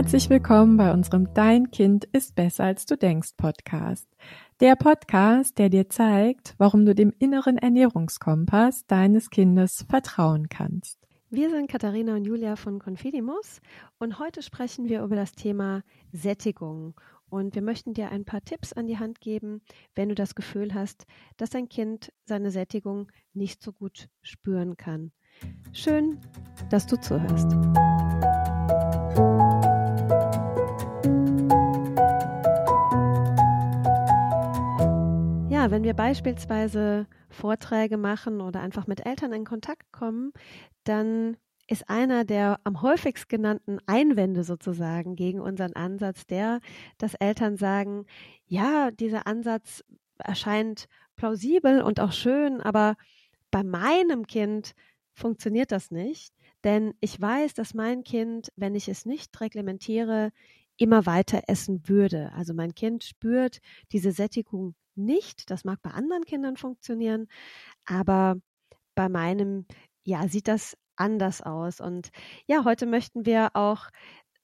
Herzlich willkommen bei unserem Dein Kind ist besser als du denkst Podcast. Der Podcast, der dir zeigt, warum du dem inneren Ernährungskompass deines Kindes vertrauen kannst. Wir sind Katharina und Julia von Confidimus und heute sprechen wir über das Thema Sättigung. Und wir möchten dir ein paar Tipps an die Hand geben, wenn du das Gefühl hast, dass dein Kind seine Sättigung nicht so gut spüren kann. Schön, dass du zuhörst. Ja, wenn wir beispielsweise Vorträge machen oder einfach mit Eltern in Kontakt kommen, dann ist einer der am häufigst genannten Einwände sozusagen gegen unseren Ansatz der, dass Eltern sagen, ja, dieser Ansatz erscheint plausibel und auch schön, aber bei meinem Kind funktioniert das nicht, denn ich weiß, dass mein Kind, wenn ich es nicht reglementiere, immer weiter essen würde. Also mein Kind spürt diese Sättigung nicht. Das mag bei anderen Kindern funktionieren, aber bei meinem, ja, sieht das anders aus. Und ja, heute möchten wir auch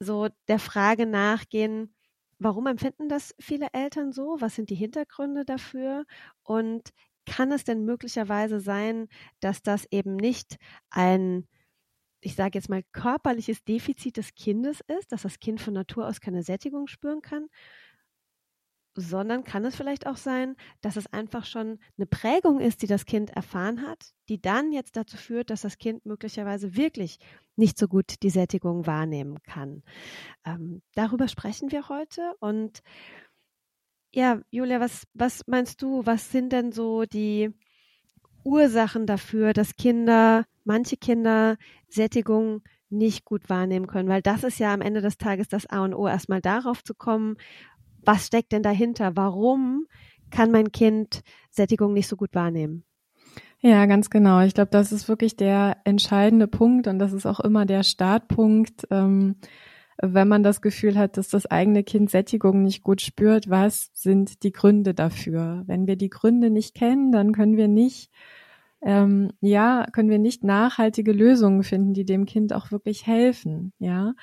so der Frage nachgehen, warum empfinden das viele Eltern so? Was sind die Hintergründe dafür? Und kann es denn möglicherweise sein, dass das eben nicht ein ich sage jetzt mal, körperliches Defizit des Kindes ist, dass das Kind von Natur aus keine Sättigung spüren kann, sondern kann es vielleicht auch sein, dass es einfach schon eine Prägung ist, die das Kind erfahren hat, die dann jetzt dazu führt, dass das Kind möglicherweise wirklich nicht so gut die Sättigung wahrnehmen kann. Ähm, darüber sprechen wir heute und ja, Julia, was, was meinst du, was sind denn so die Ursachen dafür, dass Kinder, manche Kinder Sättigung nicht gut wahrnehmen können, weil das ist ja am Ende des Tages das A und O, erstmal darauf zu kommen, was steckt denn dahinter? Warum kann mein Kind Sättigung nicht so gut wahrnehmen? Ja, ganz genau. Ich glaube, das ist wirklich der entscheidende Punkt und das ist auch immer der Startpunkt, ähm, wenn man das Gefühl hat, dass das eigene Kind Sättigung nicht gut spürt. Was sind die Gründe dafür? Wenn wir die Gründe nicht kennen, dann können wir nicht ähm, ja, können wir nicht nachhaltige Lösungen finden, die dem Kind auch wirklich helfen, ja.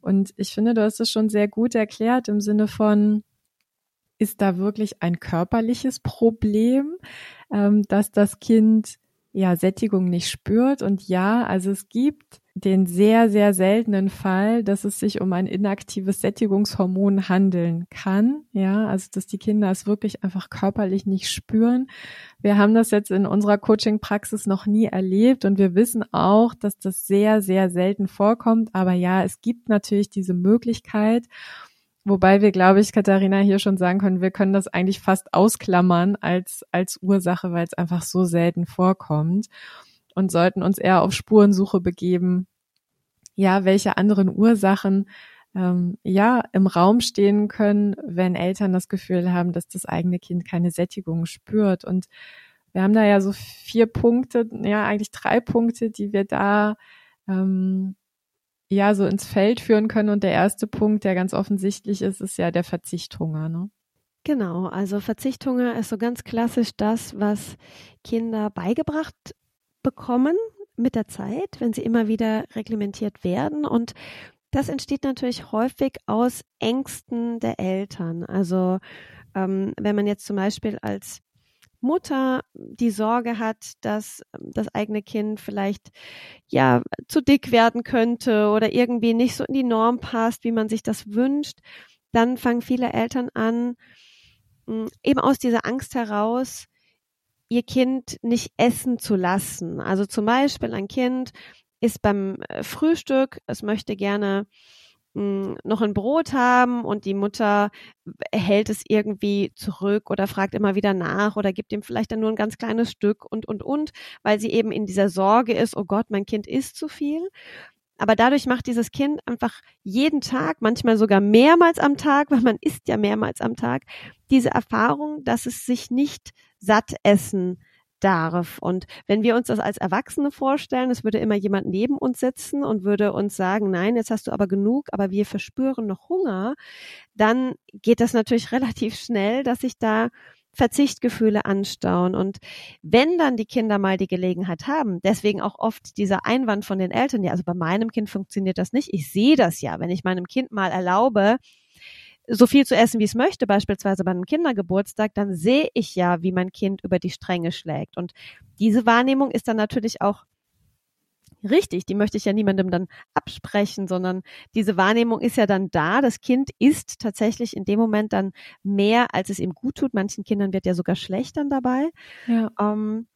Und ich finde, du hast es schon sehr gut erklärt im Sinne von, ist da wirklich ein körperliches Problem, ähm, dass das Kind ja Sättigung nicht spürt. Und ja, also es gibt den sehr, sehr seltenen Fall, dass es sich um ein inaktives Sättigungshormon handeln kann. Ja, also dass die Kinder es wirklich einfach körperlich nicht spüren. Wir haben das jetzt in unserer Coaching-Praxis noch nie erlebt und wir wissen auch, dass das sehr, sehr selten vorkommt. Aber ja, es gibt natürlich diese Möglichkeit. Wobei wir, glaube ich, Katharina hier schon sagen können, wir können das eigentlich fast ausklammern als, als Ursache, weil es einfach so selten vorkommt und sollten uns eher auf Spurensuche begeben. Ja, welche anderen Ursachen ähm, ja im Raum stehen können, wenn Eltern das Gefühl haben, dass das eigene Kind keine Sättigung spürt. Und wir haben da ja so vier Punkte, ja eigentlich drei Punkte, die wir da ähm, ja so ins Feld führen können. Und der erste Punkt, der ganz offensichtlich ist, ist ja der Verzichthunger. Ne? Genau, also Verzichthunger ist so ganz klassisch das, was Kinder beigebracht bekommen mit der Zeit, wenn sie immer wieder reglementiert werden. Und das entsteht natürlich häufig aus Ängsten der Eltern. Also ähm, wenn man jetzt zum Beispiel als Mutter die Sorge hat, dass ähm, das eigene Kind vielleicht ja zu dick werden könnte oder irgendwie nicht so in die Norm passt, wie man sich das wünscht, dann fangen viele Eltern an, hm, eben aus dieser Angst heraus ihr Kind nicht essen zu lassen. Also zum Beispiel ein Kind ist beim äh, Frühstück, es möchte gerne hm, noch ein Brot haben und die Mutter hält es irgendwie zurück oder fragt immer wieder nach oder gibt ihm vielleicht dann nur ein ganz kleines Stück und, und, und, weil sie eben in dieser Sorge ist, oh Gott, mein Kind isst zu viel. Aber dadurch macht dieses Kind einfach jeden Tag, manchmal sogar mehrmals am Tag, weil man isst ja mehrmals am Tag, diese Erfahrung, dass es sich nicht satt essen darf. Und wenn wir uns das als Erwachsene vorstellen, es würde immer jemand neben uns sitzen und würde uns sagen, nein, jetzt hast du aber genug, aber wir verspüren noch Hunger, dann geht das natürlich relativ schnell, dass sich da Verzichtgefühle anstauen. Und wenn dann die Kinder mal die Gelegenheit haben, deswegen auch oft dieser Einwand von den Eltern, ja, also bei meinem Kind funktioniert das nicht. Ich sehe das ja, wenn ich meinem Kind mal erlaube, so viel zu essen, wie es möchte, beispielsweise bei einem Kindergeburtstag, dann sehe ich ja, wie mein Kind über die Stränge schlägt. Und diese Wahrnehmung ist dann natürlich auch richtig, die möchte ich ja niemandem dann absprechen, sondern diese Wahrnehmung ist ja dann da. Das Kind isst tatsächlich in dem Moment dann mehr, als es ihm gut tut. Manchen Kindern wird ja sogar schlecht dann dabei. Ja. Ähm,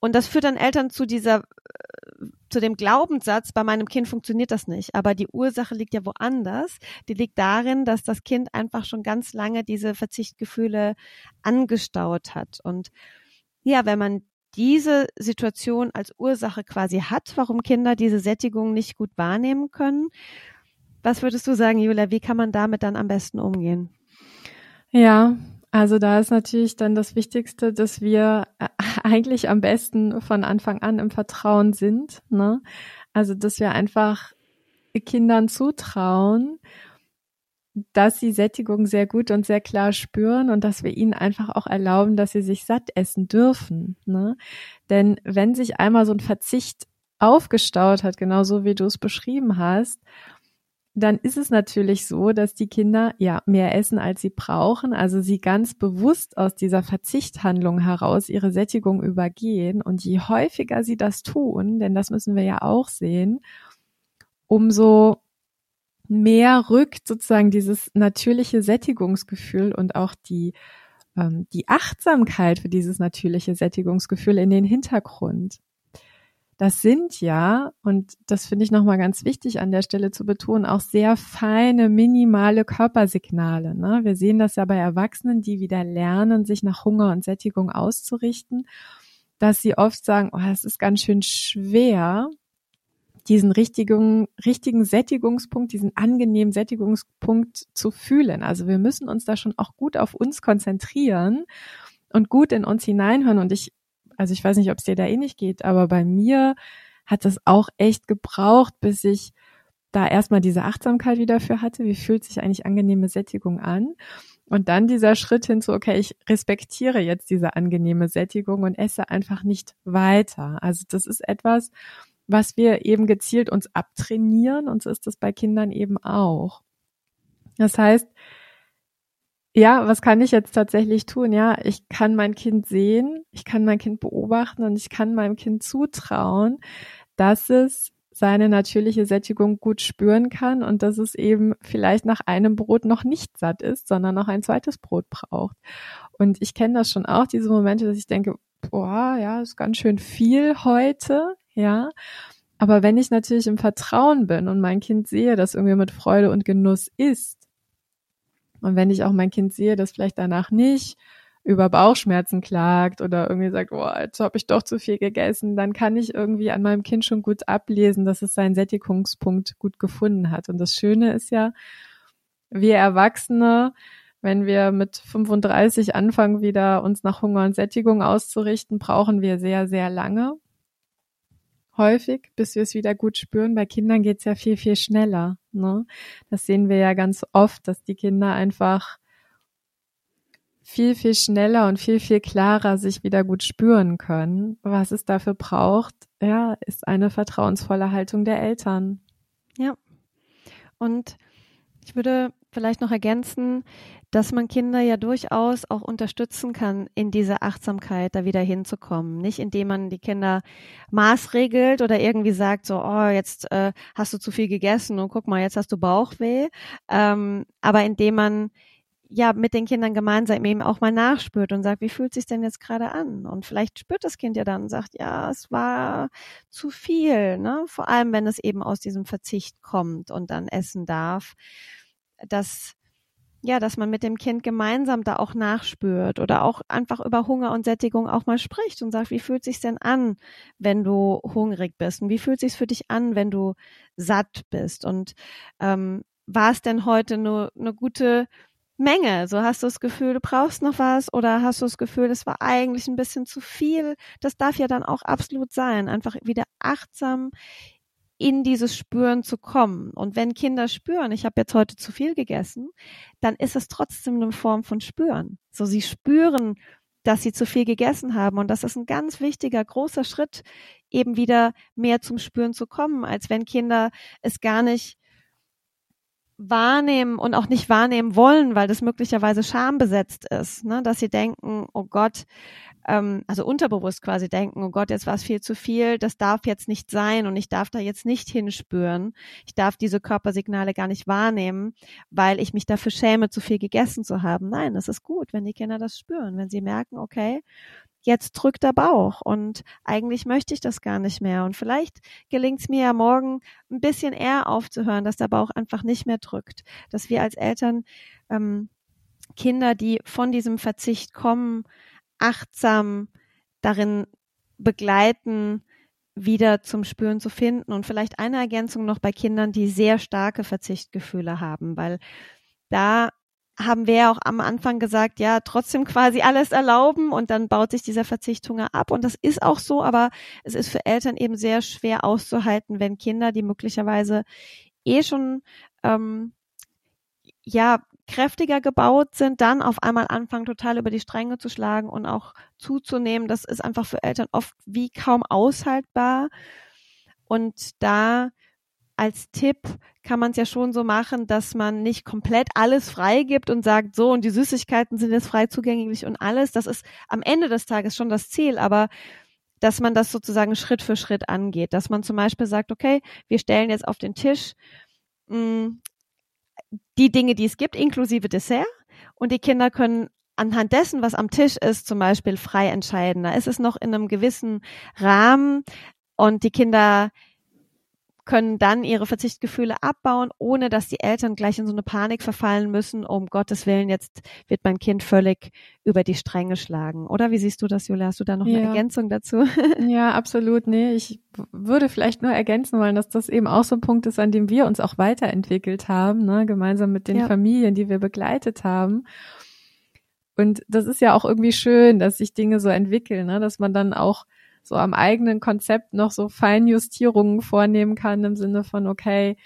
und das führt dann Eltern zu dieser, äh, zu dem Glaubenssatz, bei meinem Kind funktioniert das nicht. Aber die Ursache liegt ja woanders. Die liegt darin, dass das Kind einfach schon ganz lange diese Verzichtgefühle angestaut hat. Und ja, wenn man diese Situation als Ursache quasi hat, warum Kinder diese Sättigung nicht gut wahrnehmen können. Was würdest du sagen, Julia, wie kann man damit dann am besten umgehen? Ja, also da ist natürlich dann das Wichtigste, dass wir äh, eigentlich am besten von Anfang an im Vertrauen sind. Ne? Also dass wir einfach Kindern zutrauen dass sie Sättigung sehr gut und sehr klar spüren und dass wir ihnen einfach auch erlauben, dass sie sich satt essen dürfen. Ne? Denn wenn sich einmal so ein Verzicht aufgestaut hat, genauso wie du es beschrieben hast, dann ist es natürlich so, dass die Kinder ja mehr essen, als sie brauchen, also sie ganz bewusst aus dieser Verzichthandlung heraus ihre Sättigung übergehen. Und je häufiger sie das tun, denn das müssen wir ja auch sehen, umso mehr rückt sozusagen dieses natürliche Sättigungsgefühl und auch die, ähm, die Achtsamkeit für dieses natürliche Sättigungsgefühl in den Hintergrund. Das sind ja, und das finde ich nochmal ganz wichtig an der Stelle zu betonen, auch sehr feine, minimale Körpersignale. Ne? Wir sehen das ja bei Erwachsenen, die wieder lernen, sich nach Hunger und Sättigung auszurichten, dass sie oft sagen, oh, es ist ganz schön schwer, diesen richtigen, richtigen Sättigungspunkt, diesen angenehmen Sättigungspunkt zu fühlen. Also wir müssen uns da schon auch gut auf uns konzentrieren und gut in uns hineinhören. Und ich, also ich weiß nicht, ob es dir da ähnlich geht, aber bei mir hat das auch echt gebraucht, bis ich da erstmal diese Achtsamkeit wieder für hatte. Wie fühlt sich eigentlich angenehme Sättigung an? Und dann dieser Schritt hin zu, okay, ich respektiere jetzt diese angenehme Sättigung und esse einfach nicht weiter. Also das ist etwas, was wir eben gezielt uns abtrainieren und so ist das bei Kindern eben auch. Das heißt, ja, was kann ich jetzt tatsächlich tun? Ja, ich kann mein Kind sehen, ich kann mein Kind beobachten und ich kann meinem Kind zutrauen, dass es seine natürliche Sättigung gut spüren kann und dass es eben vielleicht nach einem Brot noch nicht satt ist, sondern noch ein zweites Brot braucht. Und ich kenne das schon auch, diese Momente, dass ich denke, boah, ja, ist ganz schön viel heute ja. Aber wenn ich natürlich im Vertrauen bin und mein Kind sehe, dass irgendwie mit Freude und Genuss ist, und wenn ich auch mein Kind sehe, dass vielleicht danach nicht über Bauchschmerzen klagt oder irgendwie sagt, oh, jetzt habe ich doch zu viel gegessen, dann kann ich irgendwie an meinem Kind schon gut ablesen, dass es seinen Sättigungspunkt gut gefunden hat. Und das Schöne ist ja, wir Erwachsene, wenn wir mit 35 anfangen, wieder uns nach Hunger und Sättigung auszurichten, brauchen wir sehr, sehr lange häufig, bis wir es wieder gut spüren. Bei Kindern geht's ja viel, viel schneller. Ne? Das sehen wir ja ganz oft, dass die Kinder einfach viel, viel schneller und viel, viel klarer sich wieder gut spüren können. Was es dafür braucht, ja, ist eine vertrauensvolle Haltung der Eltern. Ja. Und ich würde vielleicht noch ergänzen, dass man Kinder ja durchaus auch unterstützen kann, in diese Achtsamkeit da wieder hinzukommen. Nicht indem man die Kinder maßregelt oder irgendwie sagt, so, oh, jetzt äh, hast du zu viel gegessen und guck mal, jetzt hast du Bauchweh. Ähm, aber indem man ja mit den Kindern gemeinsam eben auch mal nachspürt und sagt, wie fühlt sich denn jetzt gerade an? Und vielleicht spürt das Kind ja dann und sagt, ja, es war zu viel, ne? Vor allem, wenn es eben aus diesem Verzicht kommt und dann essen darf, dass ja, dass man mit dem Kind gemeinsam da auch nachspürt oder auch einfach über Hunger und Sättigung auch mal spricht und sagt, wie fühlt sich's denn an, wenn du hungrig bist und wie fühlt sich's für dich an, wenn du satt bist und ähm, war es denn heute nur eine gute Menge? So hast du das Gefühl, du brauchst noch was oder hast du das Gefühl, es war eigentlich ein bisschen zu viel? Das darf ja dann auch absolut sein, einfach wieder achtsam in dieses Spüren zu kommen. Und wenn Kinder spüren, ich habe jetzt heute zu viel gegessen, dann ist es trotzdem eine Form von Spüren. So, sie spüren dass sie zu viel gegessen haben. Und das ist ein ganz wichtiger, großer Schritt, eben wieder mehr zum Spüren zu kommen, als wenn Kinder es gar nicht wahrnehmen und auch nicht wahrnehmen wollen, weil das möglicherweise schambesetzt ist, ne? dass sie denken, oh Gott, ähm, also unterbewusst quasi denken, oh Gott, jetzt war es viel zu viel, das darf jetzt nicht sein und ich darf da jetzt nicht hinspüren. Ich darf diese Körpersignale gar nicht wahrnehmen, weil ich mich dafür schäme, zu viel gegessen zu haben. Nein, das ist gut, wenn die Kinder das spüren, wenn sie merken, okay, jetzt drückt der Bauch und eigentlich möchte ich das gar nicht mehr. Und vielleicht gelingt es mir ja morgen ein bisschen eher aufzuhören, dass der Bauch einfach nicht mehr drückt. Dass wir als Eltern ähm, Kinder, die von diesem Verzicht kommen, achtsam darin begleiten, wieder zum Spüren zu finden. Und vielleicht eine Ergänzung noch bei Kindern, die sehr starke Verzichtgefühle haben, weil da haben wir ja auch am Anfang gesagt, ja, trotzdem quasi alles erlauben und dann baut sich dieser Verzichthunger ab. Und das ist auch so, aber es ist für Eltern eben sehr schwer auszuhalten, wenn Kinder, die möglicherweise eh schon ähm, ja kräftiger gebaut sind, dann auf einmal anfangen, total über die Stränge zu schlagen und auch zuzunehmen. Das ist einfach für Eltern oft wie kaum aushaltbar. Und da als Tipp kann man es ja schon so machen, dass man nicht komplett alles freigibt und sagt, so und die Süßigkeiten sind jetzt frei zugänglich und alles. Das ist am Ende des Tages schon das Ziel, aber dass man das sozusagen Schritt für Schritt angeht. Dass man zum Beispiel sagt, okay, wir stellen jetzt auf den Tisch mh, mm, die Dinge, die es gibt, inklusive Dessert. Und die Kinder können anhand dessen, was am Tisch ist, zum Beispiel frei entscheiden. Da ist es noch in einem gewissen Rahmen und die Kinder können dann ihre Verzichtgefühle abbauen, ohne dass die Eltern gleich in so eine Panik verfallen müssen, um Gottes Willen, jetzt wird mein Kind völlig über die Stränge schlagen. Oder wie siehst du das, Julia? Hast du da noch ja. eine Ergänzung dazu? Ja, absolut. Nee, ich würde vielleicht nur ergänzen wollen, dass das eben auch so ein Punkt ist, an dem wir uns auch weiterentwickelt haben, ne? gemeinsam mit den ja. Familien, die wir begleitet haben. Und das ist ja auch irgendwie schön, dass sich Dinge so entwickeln, ne? dass man dann auch so am eigenen Konzept noch so Feinjustierungen vornehmen kann im Sinne von, okay,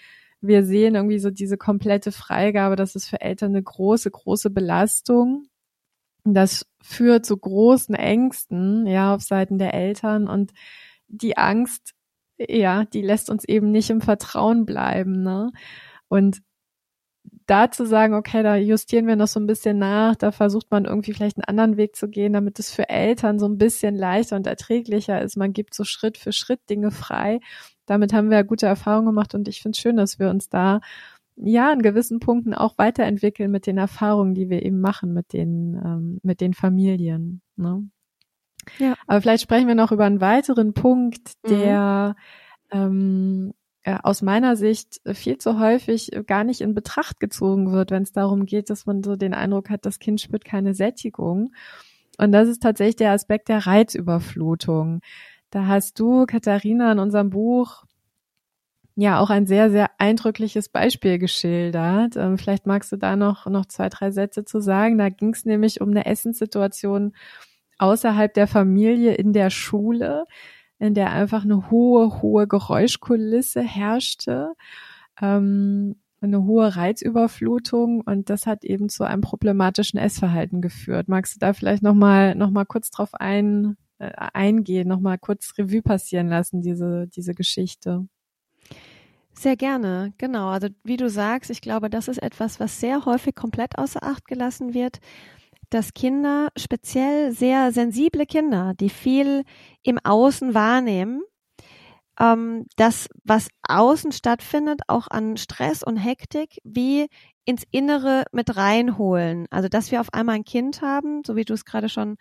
wir sehen irgendwie so diese komplette Freigabe, das ist für Eltern eine große, große Belastung. Das führt zu großen Ängsten, ja, auf Seiten der Eltern und die Angst, ja, die lässt uns eben nicht im Vertrauen bleiben, ne? Und da zu sagen, okay, da justieren wir noch so ein bisschen nach, da versucht man irgendwie vielleicht einen anderen Weg zu gehen, damit es für Eltern so ein bisschen leichter und erträglicher ist. Man gibt so Schritt für Schritt Dinge frei. Damit haben wir ja gute Erfahrungen gemacht und ich finde es schön, dass wir uns da ja in gewissen Punkten auch weiterentwickeln mit den Erfahrungen, die wir eben machen mit den ähm, mit den Familien. Ne? Ja. Aber vielleicht sprechen wir noch über einen weiteren Punkt, der mhm. ähm, äh, aus meiner Sicht viel zu häufig gar nicht in Betracht gezogen wird, wenn es darum geht, dass man so den Eindruck hat, das Kind spürt keine Sättigung. Und das ist tatsächlich der Aspekt der Reizüberflutung. Da hast du, Katharina, in unserem Buch ja auch ein sehr, sehr eindrückliches Beispiel geschildert. Ähm, vielleicht magst du da noch, noch zwei, drei Sätze zu sagen. Da ging es nämlich um eine Essenssituation außerhalb der Familie in der Schule in der einfach eine hohe, hohe Geräuschkulisse herrschte, ähm, eine hohe Reizüberflutung und das hat eben zu einem problematischen Essverhalten geführt. Magst du da vielleicht nochmal noch mal kurz drauf ein, äh, eingehen, nochmal kurz Revue passieren lassen, diese, diese Geschichte? Sehr gerne, genau. Also wie du sagst, ich glaube, das ist etwas, was sehr häufig komplett außer Acht gelassen wird dass Kinder, speziell sehr sensible Kinder, die viel im Außen wahrnehmen, ähm, das, was außen stattfindet, auch an Stress und Hektik, wie ins Innere mit reinholen. Also, dass wir auf einmal ein Kind haben, so wie du es gerade schon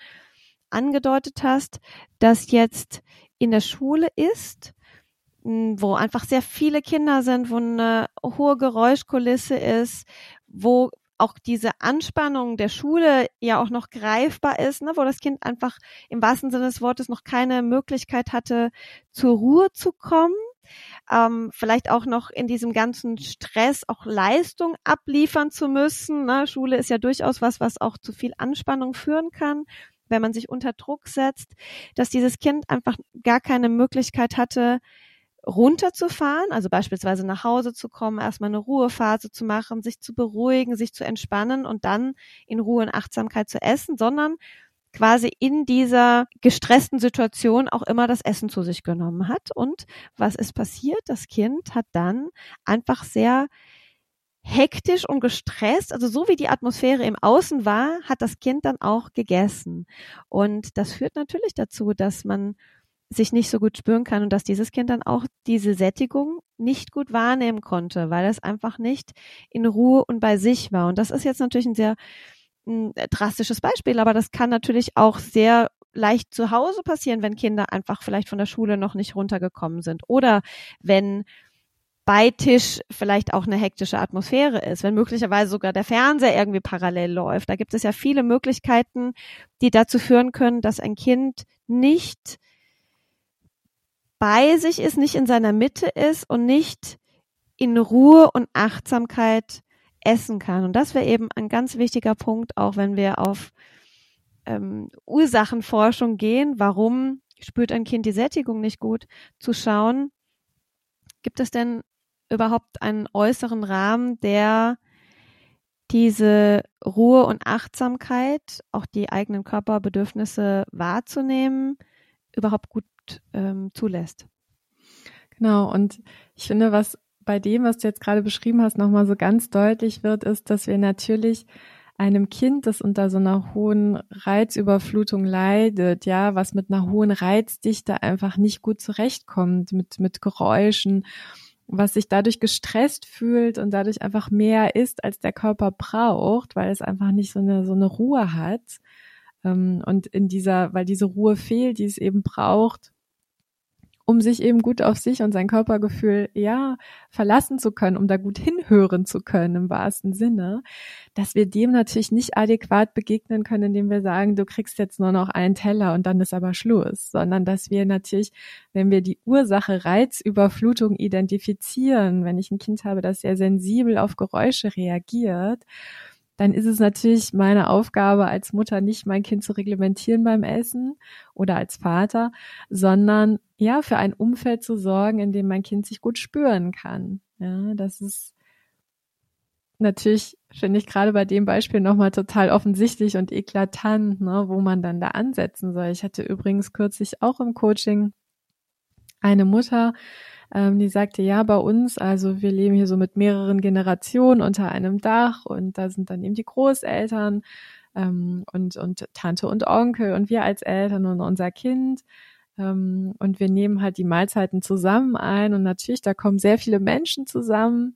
angedeutet hast, das jetzt in der Schule ist, wo einfach sehr viele Kinder sind, wo eine hohe Geräuschkulisse ist, wo auch diese Anspannung der Schule ja auch noch greifbar ist, ne, wo das Kind einfach im wahrsten Sinne des Wortes noch keine Möglichkeit hatte, zur Ruhe zu kommen. Ähm, vielleicht auch noch in diesem ganzen Stress auch Leistung abliefern zu müssen. Ne? Schule ist ja durchaus was, was auch zu viel Anspannung führen kann, wenn man sich unter Druck setzt, dass dieses Kind einfach gar keine Möglichkeit hatte, runterzufahren, also beispielsweise nach Hause zu kommen, erstmal eine Ruhephase zu machen, sich zu beruhigen, sich zu entspannen und dann in Ruhe und Achtsamkeit zu essen, sondern quasi in dieser gestressten Situation auch immer das Essen zu sich genommen hat. Und was ist passiert? Das Kind hat dann einfach sehr hektisch und gestresst, also so wie die Atmosphäre im Außen war, hat das Kind dann auch gegessen. Und das führt natürlich dazu, dass man sich nicht so gut spüren kann und dass dieses Kind dann auch diese Sättigung nicht gut wahrnehmen konnte, weil es einfach nicht in Ruhe und bei sich war. Und das ist jetzt natürlich ein sehr ein drastisches Beispiel, aber das kann natürlich auch sehr leicht zu Hause passieren, wenn Kinder einfach vielleicht von der Schule noch nicht runtergekommen sind oder wenn bei Tisch vielleicht auch eine hektische Atmosphäre ist, wenn möglicherweise sogar der Fernseher irgendwie parallel läuft. Da gibt es ja viele Möglichkeiten, die dazu führen können, dass ein Kind nicht bei sich ist, nicht in seiner Mitte ist und nicht in Ruhe und Achtsamkeit essen kann. Und das wäre eben ein ganz wichtiger Punkt, auch wenn wir auf ähm, Ursachenforschung gehen. Warum spürt ein Kind die Sättigung nicht gut? Zu schauen, gibt es denn überhaupt einen äußeren Rahmen, der diese Ruhe und Achtsamkeit, auch die eigenen Körperbedürfnisse wahrzunehmen, überhaupt gut ähm, zulässt. Genau, und ich finde, was bei dem, was du jetzt gerade beschrieben hast, nochmal so ganz deutlich wird, ist, dass wir natürlich einem Kind, das unter so einer hohen Reizüberflutung leidet, ja, was mit einer hohen Reizdichte einfach nicht gut zurechtkommt, mit, mit Geräuschen was sich dadurch gestresst fühlt und dadurch einfach mehr isst, als der Körper braucht, weil es einfach nicht so eine, so eine Ruhe hat. Ähm, und in dieser, weil diese Ruhe fehlt, die es eben braucht, um sich eben gut auf sich und sein Körpergefühl, ja, verlassen zu können, um da gut hinhören zu können im wahrsten Sinne, dass wir dem natürlich nicht adäquat begegnen können, indem wir sagen, du kriegst jetzt nur noch einen Teller und dann ist aber Schluss, sondern dass wir natürlich, wenn wir die Ursache Reizüberflutung identifizieren, wenn ich ein Kind habe, das sehr sensibel auf Geräusche reagiert, dann ist es natürlich meine Aufgabe als Mutter nicht mein Kind zu reglementieren beim Essen oder als Vater, sondern ja, für ein Umfeld zu sorgen, in dem mein Kind sich gut spüren kann. Ja, das ist natürlich, finde ich gerade bei dem Beispiel nochmal total offensichtlich und eklatant, ne, wo man dann da ansetzen soll. Ich hatte übrigens kürzlich auch im Coaching eine Mutter, ähm, die sagte, ja, bei uns, also wir leben hier so mit mehreren Generationen unter einem Dach und da sind dann eben die Großeltern ähm, und, und Tante und Onkel und wir als Eltern und unser Kind. Ähm, und wir nehmen halt die Mahlzeiten zusammen ein und natürlich, da kommen sehr viele Menschen zusammen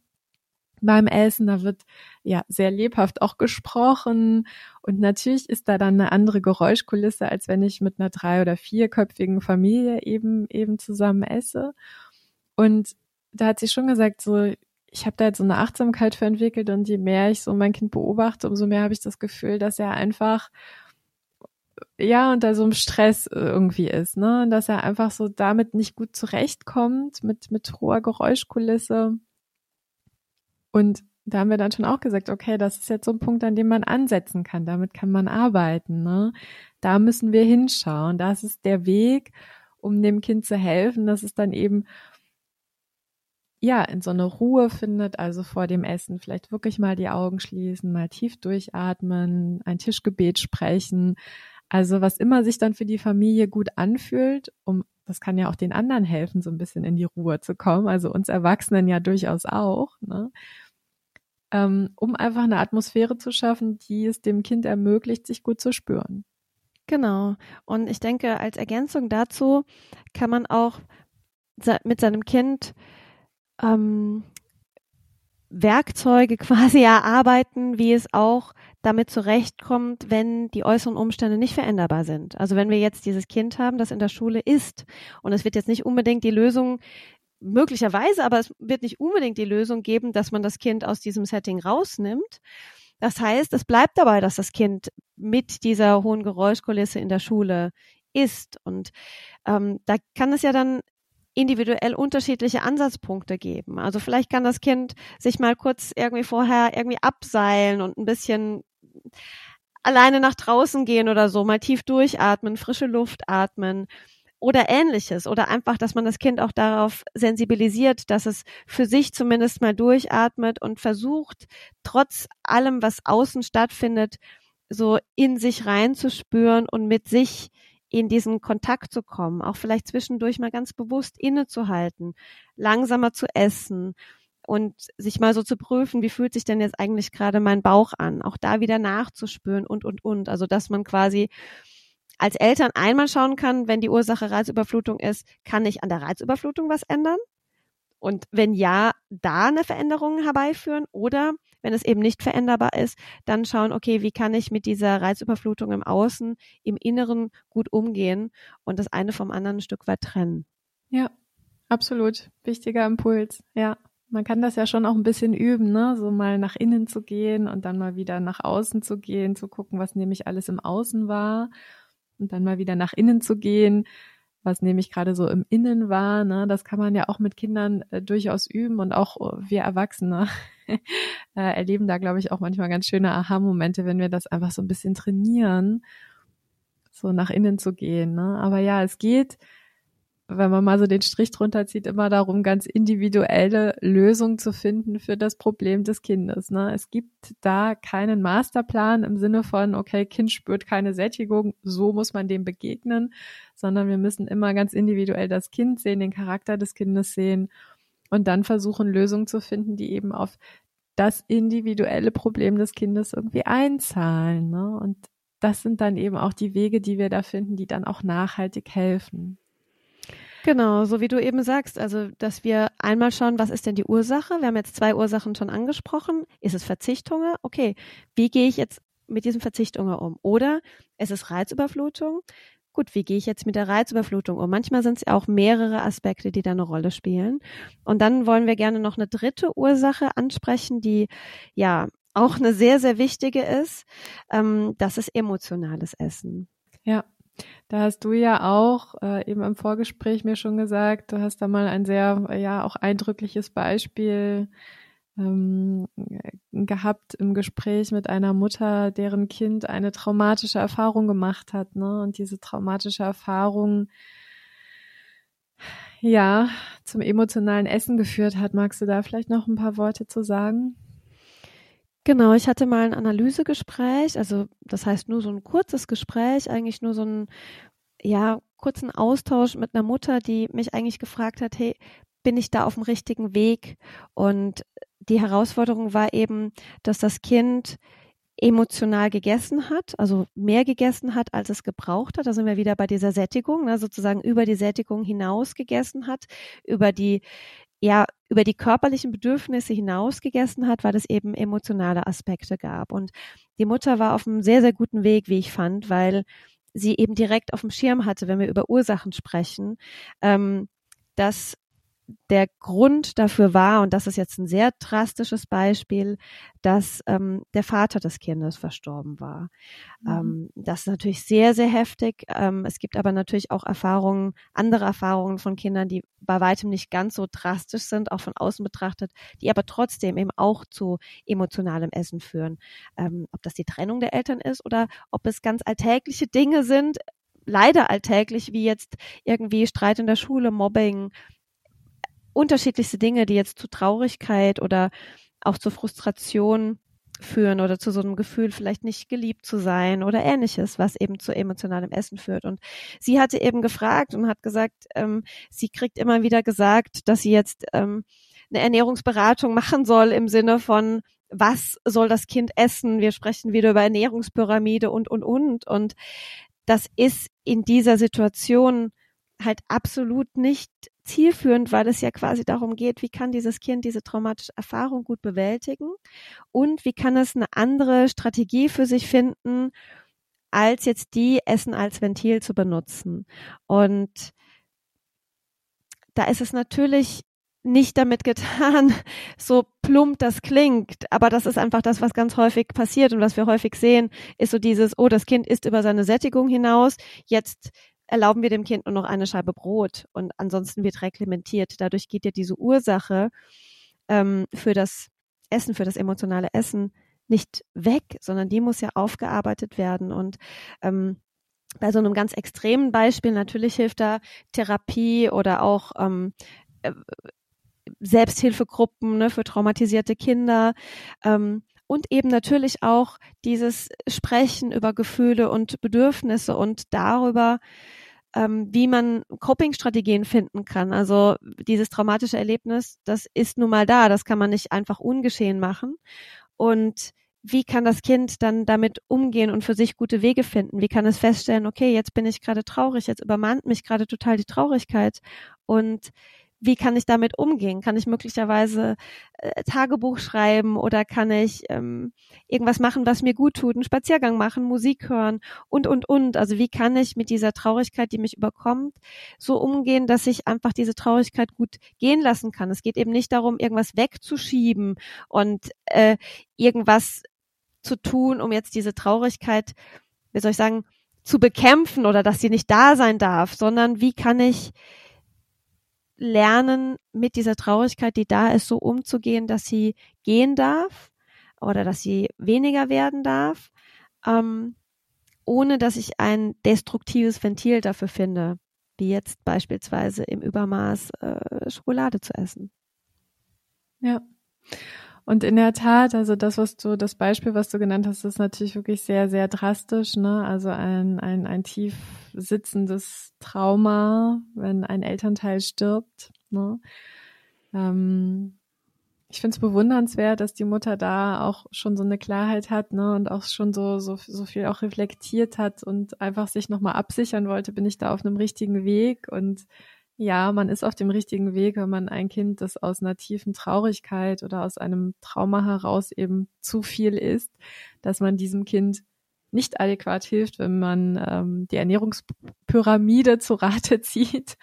beim Essen, da wird ja sehr lebhaft auch gesprochen und natürlich ist da dann eine andere Geräuschkulisse, als wenn ich mit einer drei- oder vierköpfigen Familie eben eben zusammen esse. Und da hat sie schon gesagt, so, ich habe da jetzt so eine Achtsamkeit für entwickelt und je mehr ich so mein Kind beobachte, umso mehr habe ich das Gefühl, dass er einfach ja unter so einem Stress irgendwie ist, ne? Und dass er einfach so damit nicht gut zurechtkommt mit mit hoher Geräuschkulisse. Und da haben wir dann schon auch gesagt, okay, das ist jetzt so ein Punkt, an dem man ansetzen kann. Damit kann man arbeiten. Ne? Da müssen wir hinschauen. Das ist der Weg, um dem Kind zu helfen, dass es dann eben ja, in so eine Ruhe findet, also vor dem Essen vielleicht wirklich mal die Augen schließen, mal tief durchatmen, ein Tischgebet sprechen. Also was immer sich dann für die Familie gut anfühlt, um das kann ja auch den anderen helfen, so ein bisschen in die Ruhe zu kommen, also uns Erwachsenen ja durchaus auch, ne? Ähm, um einfach eine Atmosphäre zu schaffen, die es dem Kind ermöglicht, sich gut zu spüren. Genau. Und ich denke, als Ergänzung dazu kann man auch mit seinem Kind ähm, Werkzeuge quasi erarbeiten, wie es auch damit zurechtkommt, wenn die äußeren Umstände nicht veränderbar sind. Also wenn wir jetzt dieses Kind haben, das in der Schule ist und es wird jetzt nicht unbedingt die Lösung möglicherweise, aber es wird nicht unbedingt die Lösung geben, dass man das Kind aus diesem Setting rausnimmt. Das heißt, es bleibt dabei, dass das Kind mit dieser hohen Geräuschkulisse in der Schule ist. Und ähm, da kann es ja dann individuell unterschiedliche Ansatzpunkte geben. Also vielleicht kann das Kind sich mal kurz irgendwie vorher irgendwie abseilen und ein bisschen alleine nach draußen gehen oder so, mal tief durchatmen, frische Luft atmen oder ähnliches oder einfach, dass man das Kind auch darauf sensibilisiert, dass es für sich zumindest mal durchatmet und versucht, trotz allem, was außen stattfindet, so in sich reinzuspüren und mit sich in diesen Kontakt zu kommen, auch vielleicht zwischendurch mal ganz bewusst innezuhalten, langsamer zu essen und sich mal so zu prüfen, wie fühlt sich denn jetzt eigentlich gerade mein Bauch an, auch da wieder nachzuspüren und, und, und. Also, dass man quasi als Eltern einmal schauen kann, wenn die Ursache Reizüberflutung ist, kann ich an der Reizüberflutung was ändern? Und wenn ja, da eine Veränderung herbeiführen oder wenn es eben nicht veränderbar ist, dann schauen, okay, wie kann ich mit dieser Reizüberflutung im Außen, im Inneren gut umgehen und das eine vom anderen ein Stück weit trennen. Ja, absolut. Wichtiger Impuls. Ja. Man kann das ja schon auch ein bisschen üben, ne? So mal nach innen zu gehen und dann mal wieder nach außen zu gehen, zu gucken, was nämlich alles im Außen war und dann mal wieder nach innen zu gehen, was nämlich gerade so im Innen war. Ne? Das kann man ja auch mit Kindern äh, durchaus üben und auch äh, wir Erwachsene äh, erleben da, glaube ich, auch manchmal ganz schöne Aha-Momente, wenn wir das einfach so ein bisschen trainieren, so nach innen zu gehen. Ne? Aber ja, es geht wenn man mal so den Strich drunter zieht, immer darum, ganz individuelle Lösungen zu finden für das Problem des Kindes. Ne? Es gibt da keinen Masterplan im Sinne von, okay, Kind spürt keine Sättigung, so muss man dem begegnen, sondern wir müssen immer ganz individuell das Kind sehen, den Charakter des Kindes sehen und dann versuchen, Lösungen zu finden, die eben auf das individuelle Problem des Kindes irgendwie einzahlen. Ne? Und das sind dann eben auch die Wege, die wir da finden, die dann auch nachhaltig helfen. Genau, so wie du eben sagst, also dass wir einmal schauen, was ist denn die Ursache? Wir haben jetzt zwei Ursachen schon angesprochen. Ist es Verzichthunger? Okay, wie gehe ich jetzt mit diesem Verzichthunger um? Oder ist es Reizüberflutung? Gut, wie gehe ich jetzt mit der Reizüberflutung um? Manchmal sind es auch mehrere Aspekte, die da eine Rolle spielen. Und dann wollen wir gerne noch eine dritte Ursache ansprechen, die ja auch eine sehr, sehr wichtige ist. Ähm, das ist emotionales Essen. Ja, da hast du ja auch äh, eben im Vorgespräch mir schon gesagt, du hast da mal ein sehr, ja, auch eindrückliches Beispiel ähm, gehabt im Gespräch mit einer Mutter, deren Kind eine traumatische Erfahrung gemacht hat, ne? Und diese traumatische Erfahrung ja zum emotionalen Essen geführt hat. Magst du da vielleicht noch ein paar Worte zu sagen? Genau, ich hatte mal ein Analysegespräch, also das heißt nur so ein kurzes Gespräch, eigentlich nur so ein, ja, kurzen Austausch mit einer Mutter, die mich eigentlich gefragt hat, hey, bin ich da auf dem richtigen Weg? Und die Herausforderung war eben, dass das Kind emotional gegessen hat, also mehr gegessen hat, als es gebraucht hat. Da sind wir wieder bei dieser Sättigung, ne, sozusagen über die Sättigung hinaus gegessen hat, über die ja über die körperlichen Bedürfnisse hinaus gegessen hat, weil es eben emotionale Aspekte gab. Und die Mutter war auf einem sehr, sehr guten Weg, wie ich fand, weil sie eben direkt auf dem Schirm hatte, wenn wir über Ursachen sprechen, ähm, dass der Grund dafür war, und das ist jetzt ein sehr drastisches Beispiel, dass ähm, der Vater des Kindes verstorben war. Mhm. Ähm, das ist natürlich sehr, sehr heftig. Ähm, es gibt aber natürlich auch Erfahrungen, andere Erfahrungen von Kindern, die bei weitem nicht ganz so drastisch sind, auch von außen betrachtet, die aber trotzdem eben auch zu emotionalem Essen führen. Ähm, ob das die Trennung der Eltern ist oder ob es ganz alltägliche Dinge sind, leider alltäglich, wie jetzt irgendwie Streit in der Schule, Mobbing, unterschiedlichste Dinge, die jetzt zu Traurigkeit oder auch zur Frustration führen oder zu so einem Gefühl, vielleicht nicht geliebt zu sein oder ähnliches, was eben zu emotionalem Essen führt. Und sie hatte eben gefragt und hat gesagt, ähm, sie kriegt immer wieder gesagt, dass sie jetzt ähm, eine Ernährungsberatung machen soll im Sinne von, was soll das Kind essen? Wir sprechen wieder über Ernährungspyramide und, und, und. Und das ist in dieser Situation halt absolut nicht zielführend, weil es ja quasi darum geht, wie kann dieses Kind diese traumatische Erfahrung gut bewältigen und wie kann es eine andere Strategie für sich finden, als jetzt die Essen als Ventil zu benutzen. Und da ist es natürlich nicht damit getan, so plump das klingt, aber das ist einfach das, was ganz häufig passiert und was wir häufig sehen, ist so dieses, oh, das Kind ist über seine Sättigung hinaus, jetzt erlauben wir dem Kind nur noch eine Scheibe Brot und ansonsten wird reglementiert. Dadurch geht ja diese Ursache ähm, für das Essen, für das emotionale Essen nicht weg, sondern die muss ja aufgearbeitet werden. Und ähm, bei so einem ganz extremen Beispiel natürlich hilft da Therapie oder auch ähm, äh, Selbsthilfegruppen ne, für traumatisierte Kinder. Ähm, und eben natürlich auch dieses Sprechen über Gefühle und Bedürfnisse und darüber, ähm, wie man Coping-Strategien finden kann. Also dieses traumatische Erlebnis, das ist nun mal da, das kann man nicht einfach ungeschehen machen. Und wie kann das Kind dann damit umgehen und für sich gute Wege finden? Wie kann es feststellen, okay, jetzt bin ich gerade traurig, jetzt übermannt mich gerade total die Traurigkeit und wie kann ich damit umgehen? Kann ich möglicherweise äh, Tagebuch schreiben oder kann ich ähm, irgendwas machen, was mir gut tut, einen Spaziergang machen, Musik hören und, und, und. Also wie kann ich mit dieser Traurigkeit, die mich überkommt, so umgehen, dass ich einfach diese Traurigkeit gut gehen lassen kann. Es geht eben nicht darum, irgendwas wegzuschieben und äh, irgendwas zu tun, um jetzt diese Traurigkeit, wie soll ich sagen, zu bekämpfen oder dass sie nicht da sein darf, sondern wie kann ich lernen, mit dieser Traurigkeit, die da ist, so umzugehen, dass sie gehen darf oder dass sie weniger werden darf, ähm, ohne dass ich ein destruktives Ventil dafür finde, wie jetzt beispielsweise im Übermaß äh, Schokolade zu essen. Ja. Und in der Tat, also das, was du, das Beispiel, was du genannt hast, ist natürlich wirklich sehr, sehr drastisch, ne? Also ein, ein, ein tief sitzendes Trauma, wenn ein Elternteil stirbt, ne? Ähm, ich finde es bewundernswert, dass die Mutter da auch schon so eine Klarheit hat, ne, und auch schon so, so, so viel auch reflektiert hat und einfach sich nochmal absichern wollte, bin ich da auf einem richtigen Weg und ja, man ist auf dem richtigen Weg, wenn man ein Kind, das aus einer tiefen Traurigkeit oder aus einem Trauma heraus eben zu viel ist, dass man diesem Kind nicht adäquat hilft, wenn man ähm, die Ernährungspyramide zu Rate zieht.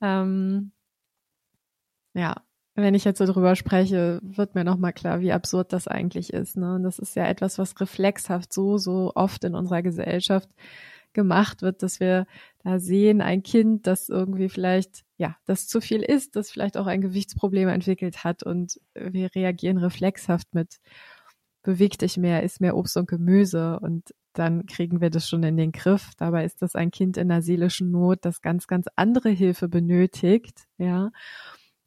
Ähm, ja, wenn ich jetzt so drüber spreche, wird mir nochmal klar, wie absurd das eigentlich ist. Ne? Und das ist ja etwas, was reflexhaft so, so oft in unserer Gesellschaft gemacht wird, dass wir da sehen, ein Kind, das irgendwie vielleicht, ja, das zu viel ist, das vielleicht auch ein Gewichtsproblem entwickelt hat und wir reagieren reflexhaft mit, beweg dich mehr, isst mehr Obst und Gemüse und dann kriegen wir das schon in den Griff. Dabei ist das ein Kind in der seelischen Not, das ganz, ganz andere Hilfe benötigt, ja.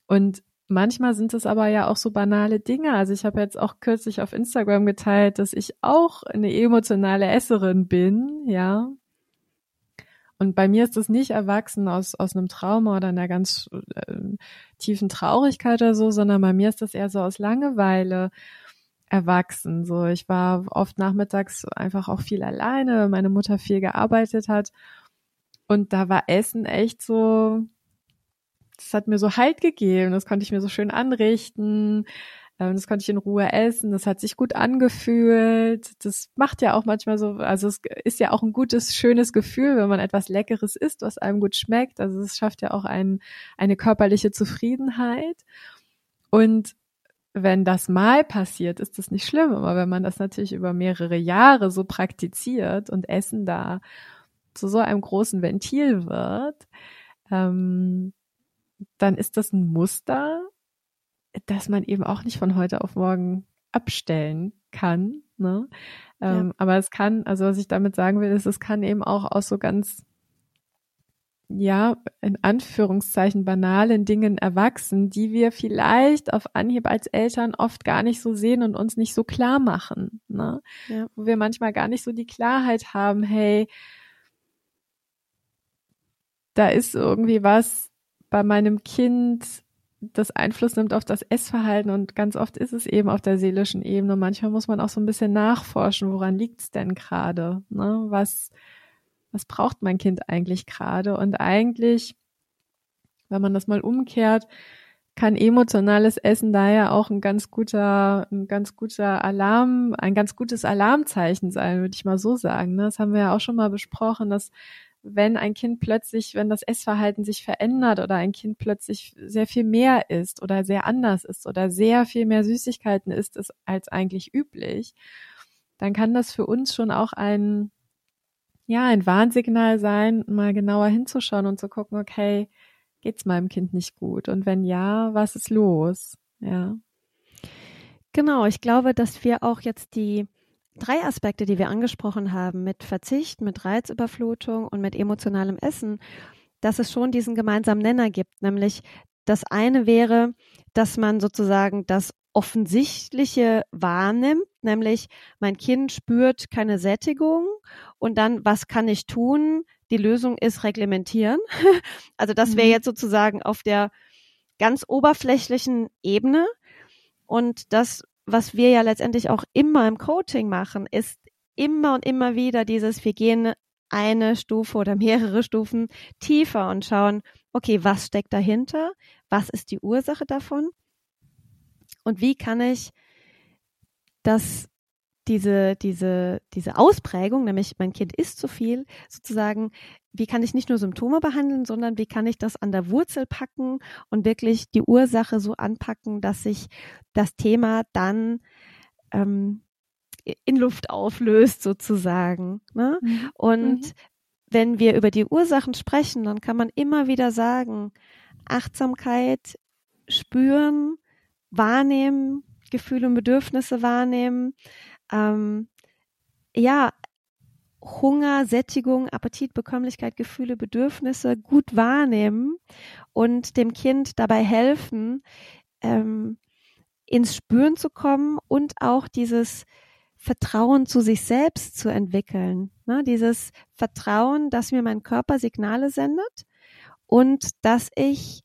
Und manchmal sind es aber ja auch so banale Dinge. Also ich habe jetzt auch kürzlich auf Instagram geteilt, dass ich auch eine emotionale Esserin bin, ja. Und bei mir ist das nicht erwachsen aus, aus einem Trauma oder einer ganz äh, tiefen Traurigkeit oder so, sondern bei mir ist das eher so aus Langeweile erwachsen. So, ich war oft nachmittags einfach auch viel alleine, meine Mutter viel gearbeitet hat. Und da war Essen echt so, das hat mir so Halt gegeben, das konnte ich mir so schön anrichten. Ähm, das konnte ich in Ruhe essen. Das hat sich gut angefühlt. Das macht ja auch manchmal so, also es ist ja auch ein gutes, schönes Gefühl, wenn man etwas Leckeres isst, was einem gut schmeckt. Also es schafft ja auch ein, eine körperliche Zufriedenheit. Und wenn das mal passiert, ist das nicht schlimm. Aber wenn man das natürlich über mehrere Jahre so praktiziert und Essen da zu so einem großen Ventil wird, ähm, dann ist das ein Muster, dass man eben auch nicht von heute auf morgen abstellen kann. Ne? Ähm, ja. Aber es kann, also was ich damit sagen will, ist, es kann eben auch aus so ganz, ja, in Anführungszeichen banalen Dingen erwachsen, die wir vielleicht auf Anhieb als Eltern oft gar nicht so sehen und uns nicht so klar machen. Ne? Ja. Wo wir manchmal gar nicht so die Klarheit haben, hey, da ist irgendwie was bei meinem Kind, das Einfluss nimmt auf das Essverhalten und ganz oft ist es eben auf der seelischen Ebene. Manchmal muss man auch so ein bisschen nachforschen, woran liegt's denn gerade? Ne? Was, was braucht mein Kind eigentlich gerade? Und eigentlich, wenn man das mal umkehrt, kann emotionales Essen daher auch ein ganz guter, ein ganz guter Alarm, ein ganz gutes Alarmzeichen sein, würde ich mal so sagen. Ne? Das haben wir ja auch schon mal besprochen, dass wenn ein Kind plötzlich, wenn das Essverhalten sich verändert oder ein Kind plötzlich sehr viel mehr isst oder sehr anders ist oder sehr viel mehr Süßigkeiten isst als eigentlich üblich, dann kann das für uns schon auch ein, ja, ein Warnsignal sein, mal genauer hinzuschauen und zu gucken, okay, geht's meinem Kind nicht gut? Und wenn ja, was ist los? Ja. Genau, ich glaube, dass wir auch jetzt die drei Aspekte, die wir angesprochen haben, mit Verzicht, mit Reizüberflutung und mit emotionalem Essen, dass es schon diesen gemeinsamen Nenner gibt. Nämlich das eine wäre, dass man sozusagen das Offensichtliche wahrnimmt, nämlich mein Kind spürt keine Sättigung und dann, was kann ich tun? Die Lösung ist reglementieren. Also das wäre mhm. jetzt sozusagen auf der ganz oberflächlichen Ebene. Und das, was wir ja letztendlich auch immer im Coaching machen, ist immer und immer wieder dieses, wir gehen eine Stufe oder mehrere Stufen tiefer und schauen, okay, was steckt dahinter? Was ist die Ursache davon? Und wie kann ich das, diese, diese, diese Ausprägung, nämlich mein Kind isst zu viel, sozusagen, wie kann ich nicht nur Symptome behandeln, sondern wie kann ich das an der Wurzel packen und wirklich die Ursache so anpacken, dass sich das Thema dann ähm, in Luft auflöst, sozusagen. Ne? Mhm. Und mhm. wenn wir über die Ursachen sprechen, dann kann man immer wieder sagen, Achtsamkeit spüren, wahrnehmen, Gefühle und Bedürfnisse wahrnehmen, ähm, ja, Hunger, Sättigung, Appetit, Bekömmlichkeit, Gefühle, Bedürfnisse gut wahrnehmen und dem Kind dabei helfen, ähm, ins Spüren zu kommen und auch dieses Vertrauen zu sich selbst zu entwickeln. Ne? Dieses Vertrauen, dass mir mein Körper Signale sendet und dass ich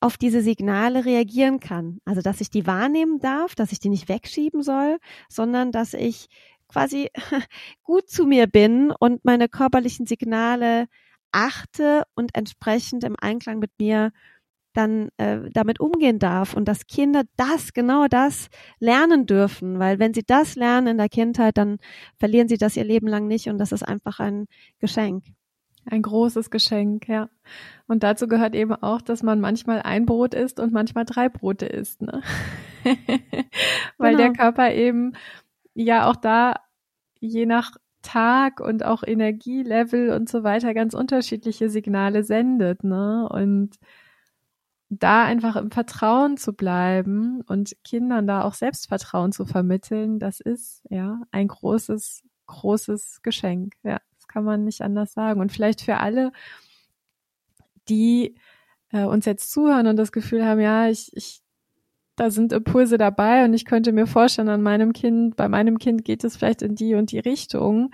auf diese Signale reagieren kann. Also, dass ich die wahrnehmen darf, dass ich die nicht wegschieben soll, sondern dass ich quasi gut zu mir bin und meine körperlichen Signale achte und entsprechend im Einklang mit mir dann äh, damit umgehen darf und dass Kinder das, genau das lernen dürfen, weil wenn sie das lernen in der Kindheit, dann verlieren sie das ihr Leben lang nicht und das ist einfach ein Geschenk. Ein großes Geschenk, ja. Und dazu gehört eben auch, dass man manchmal ein Brot isst und manchmal drei Brote isst, ne? Weil genau. der Körper eben ja auch da je nach Tag und auch Energielevel und so weiter ganz unterschiedliche Signale sendet, ne? Und da einfach im Vertrauen zu bleiben und Kindern da auch Selbstvertrauen zu vermitteln, das ist ja ein großes, großes Geschenk. Ja kann man nicht anders sagen. Und vielleicht für alle, die äh, uns jetzt zuhören und das Gefühl haben, ja, ich, ich, da sind Impulse dabei und ich könnte mir vorstellen, an meinem Kind, bei meinem Kind geht es vielleicht in die und die Richtung,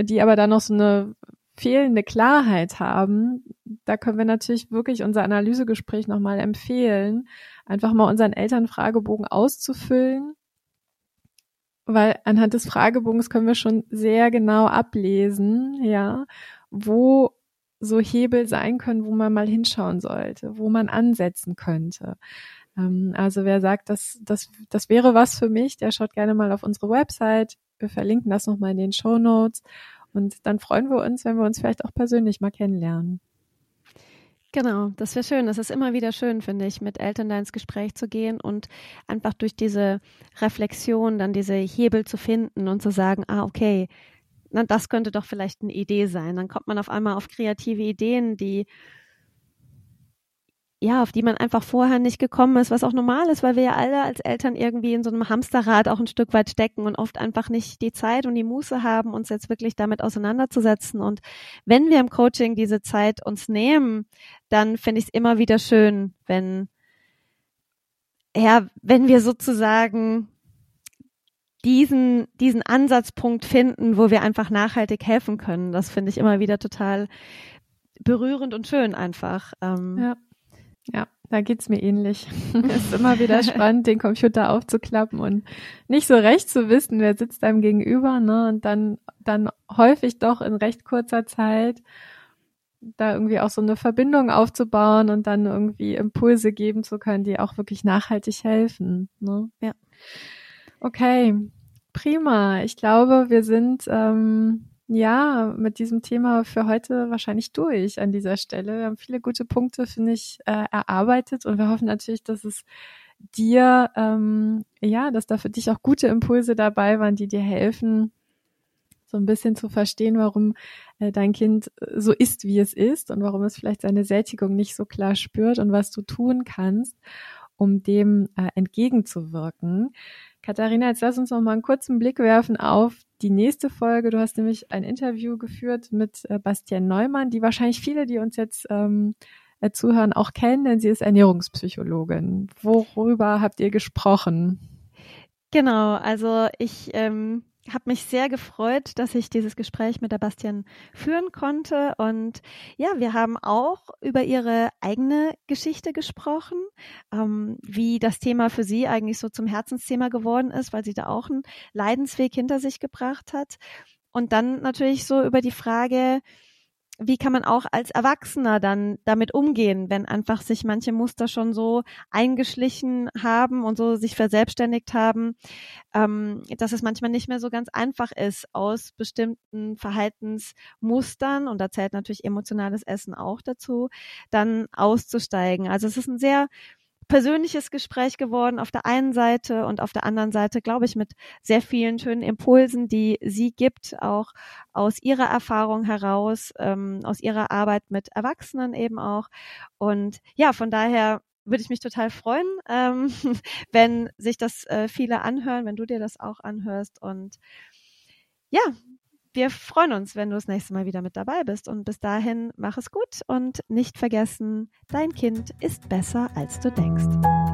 die aber dann noch so eine fehlende Klarheit haben, da können wir natürlich wirklich unser Analysegespräch nochmal empfehlen, einfach mal unseren Elternfragebogen auszufüllen weil anhand des Fragebogens können wir schon sehr genau ablesen, ja, wo so Hebel sein können, wo man mal hinschauen sollte, wo man ansetzen könnte. Ähm, also wer sagt, das, das, das wäre was für mich, der schaut gerne mal auf unsere Website. Wir verlinken das nochmal in den Show Notes. Und dann freuen wir uns, wenn wir uns vielleicht auch persönlich mal kennenlernen. Genau, das wäre schön. Das ist immer wieder schön, finde ich, mit Eltern da ins Gespräch zu gehen und einfach durch diese Reflexion dann diese Hebel zu finden und zu sagen, ah, okay, na, das könnte doch vielleicht eine Idee sein. Dann kommt man auf einmal auf kreative Ideen, die ja, auf die man einfach vorher nicht gekommen ist, was auch normal ist, weil wir ja alle als Eltern irgendwie in so einem Hamsterrad auch ein Stück weit stecken und oft einfach nicht die Zeit und die Muße haben, uns jetzt wirklich damit auseinanderzusetzen. Und wenn wir im Coaching diese Zeit uns nehmen, dann finde ich es immer wieder schön, wenn, ja, wenn wir sozusagen diesen, diesen Ansatzpunkt finden, wo wir einfach nachhaltig helfen können. Das finde ich immer wieder total berührend und schön einfach. Ähm, ja. Ja, da geht's mir ähnlich. es ist immer wieder spannend, den Computer aufzuklappen und nicht so recht zu wissen, wer sitzt einem gegenüber, ne? Und dann, dann häufig doch in recht kurzer Zeit da irgendwie auch so eine Verbindung aufzubauen und dann irgendwie Impulse geben zu können, die auch wirklich nachhaltig helfen. Ne? Ja. Okay, prima. Ich glaube, wir sind ähm, ja, mit diesem Thema für heute wahrscheinlich durch an dieser Stelle. Wir haben viele gute Punkte, finde ich, äh, erarbeitet und wir hoffen natürlich, dass es dir, ähm, ja, dass da für dich auch gute Impulse dabei waren, die dir helfen, so ein bisschen zu verstehen, warum äh, dein Kind so ist, wie es ist und warum es vielleicht seine Sättigung nicht so klar spürt und was du tun kannst, um dem äh, entgegenzuwirken. Katharina, jetzt lass uns noch mal einen kurzen Blick werfen auf die nächste Folge. Du hast nämlich ein Interview geführt mit äh, Bastian Neumann, die wahrscheinlich viele, die uns jetzt ähm, äh, zuhören, auch kennen, denn sie ist Ernährungspsychologin. Worüber habt ihr gesprochen? Genau, also ich ähm, habe mich sehr gefreut, dass ich dieses Gespräch mit der Bastian führen konnte. Und ja, wir haben auch über ihre eigene Geschichte gesprochen, ähm, wie das Thema für sie eigentlich so zum Herzensthema geworden ist, weil sie da auch einen Leidensweg hinter sich gebracht hat. Und dann natürlich so über die Frage, wie kann man auch als Erwachsener dann damit umgehen, wenn einfach sich manche Muster schon so eingeschlichen haben und so sich verselbstständigt haben, ähm, dass es manchmal nicht mehr so ganz einfach ist, aus bestimmten Verhaltensmustern, und da zählt natürlich emotionales Essen auch dazu, dann auszusteigen. Also es ist ein sehr persönliches Gespräch geworden auf der einen Seite und auf der anderen Seite, glaube ich, mit sehr vielen schönen Impulsen, die sie gibt, auch aus ihrer Erfahrung heraus, ähm, aus ihrer Arbeit mit Erwachsenen eben auch. Und ja, von daher würde ich mich total freuen, ähm, wenn sich das äh, viele anhören, wenn du dir das auch anhörst. Und ja, wir freuen uns, wenn du das nächste Mal wieder mit dabei bist. Und bis dahin, mach es gut und nicht vergessen, dein Kind ist besser, als du denkst.